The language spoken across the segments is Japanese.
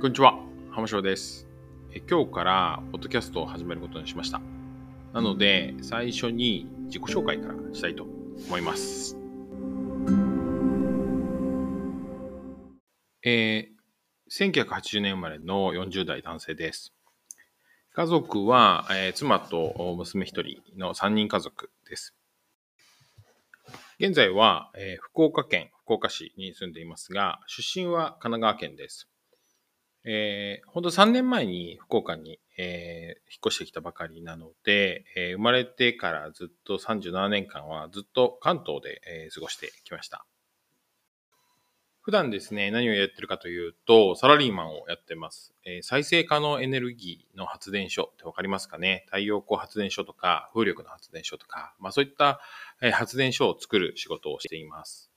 こんにちは、浜翔です。え今日からポッドキャストを始めることにしました。なので、最初に自己紹介からしたいと思います。えー1980年生まれの40代男性です。家族は、えー妻と娘一人の3人家族です。現在は、えー福岡県福岡市に住んでいますが、出身は神奈川県です。えー、ほんと3年前に福岡に、えー引っ越してきたばかりなので、えー生まれてからずっと37年間はずっと関東で、えー過ごしてきました。普段ですね、何をやってるかというと、サラリーマンをやってます。えー再生可能エネルギーの発電所ってわかりますかね？太陽光発電所とか、風力の発電所とか、まあそういった、えー発電所を作る仕事をしています。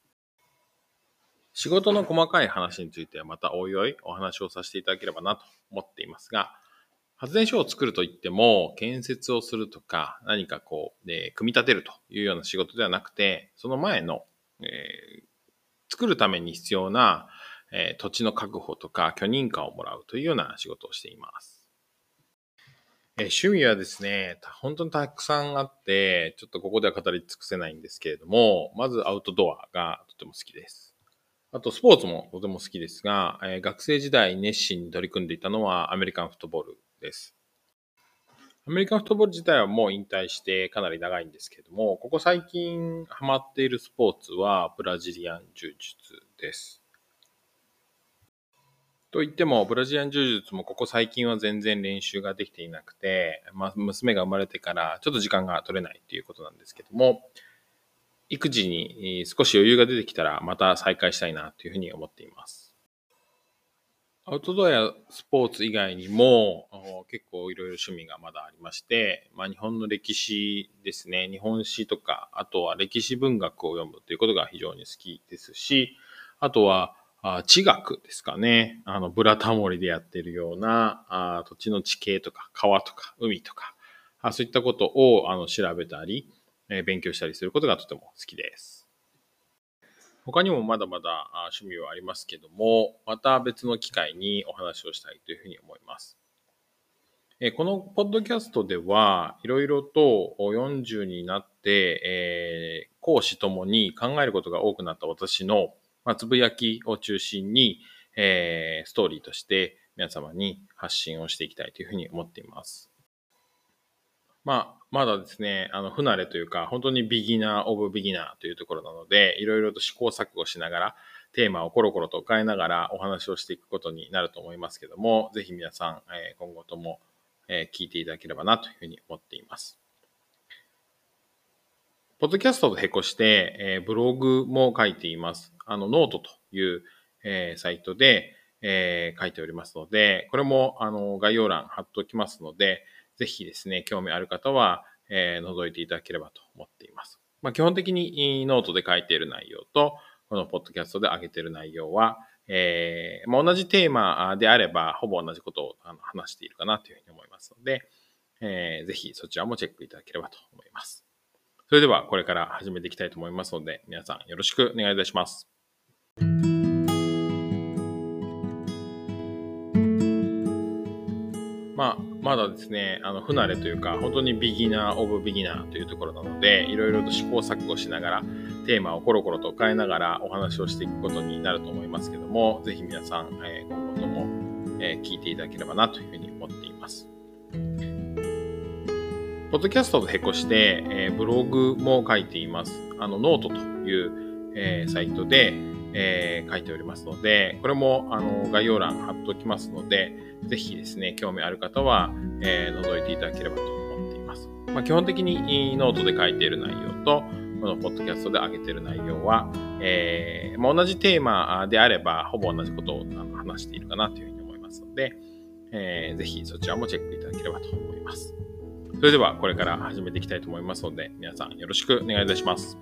仕事の細かい話についてはまたおいおいお話をさせていただければなと思っていますが、発電所を作るといっても、建設をするとか、何かこう、で組み立てるというような仕事ではなくて、その前の、えー作るために必要な、えー土地の確保とか許認可をもらうというような仕事をしています。えー趣味はですね、た本当にたくさんあって、ちょっとここでは語り尽くせないんですけれども、まずアウトドアがとても好きです。あと、スポーツもとても好きですが、えー学生時代熱心に取り組んでいたのはアメリカンフットボールです。アメリカンフットボール自体はもう引退してかなり長いんですけれども、ここ最近ハマっているスポーツはブラジリアン柔術です。と言っても、ブラジリアン柔術もここ最近は全然練習ができていなくて、まあ、娘が生まれてからちょっと時間が取れないということなんですけども、育児に少し余裕が出てきたらまた再開したいなというふうに思っています。アウトドアやスポーツ以外にも結構いろいろ趣味がまだありまして、まあ、日本の歴史ですね、日本史とか、あとは歴史文学を読むということが非常に好きですし、あとは地学ですかね。あの、ブラタモリでやってるようなあ土地の地形とか川とか海とか、あそういったことをあの調べたり、え勉強したりすることがとても好きです。他にもまだまだ趣味はありますけども、また別の機会にお話をしたいというふうに思います。えこのポッドキャストでは、いろいろと40になって、えー講師ともに考えることが多くなった私の、まあ、つぶやきを中心に、えーストーリーとして皆様に発信をしていきたいというふうに思っています。まあ、まだですね、あの、不慣れというか、本当に beginner of beginner というところなので、いろいろと試行錯誤しながら、テーマをコロコロと変えながらお話をしていくことになると思いますけども、ぜひ皆さん、え今後とも、え聞いていただければなというふうに思っています。ポッドキャストと並行して、えブログも書いています。あの、ノートという、えサイトで、え書いておりますので、これも、あの、概要欄貼っておきますので、ぜひですね、興味ある方は、えー覗いていただければと思っています。まあ、基本的にノートで書いている内容と、このポッドキャストで上げている内容は、えーまあ、同じテーマであれば、ほぼ同じことを話しているかなというふうに思いますので、えーぜひそちらもチェックいただければと思います。それではこれから始めていきたいと思いますので、皆さんよろしくお願いいたします。まあ、まだですね、あの、不慣れというか、本当に beginner of beginner というところなので、いろいろと試行錯誤しながら、テーマをコロコロと変えながらお話をしていくことになると思いますけども、ぜひ皆さん、えー今後とも、えー聞いていただければなというふうに思っています。ポッドキャストと並行して、えーブログも書いています。あの、ノートという、えサイトで、えー書いておりますので、これも、あの、概要欄貼っておきますので、ぜひですね、興味ある方は、えー覗いていただければと思っています。まあ、基本的にノートで書いている内容と、このポッドキャストで上げている内容は、えーまあ、同じテーマであれば、ほぼ同じことをあの話しているかなというふうに思いますので、えーぜひそちらもチェックいただければと思います。それではこれから始めていきたいと思いますので、皆さんよろしくお願いいたします。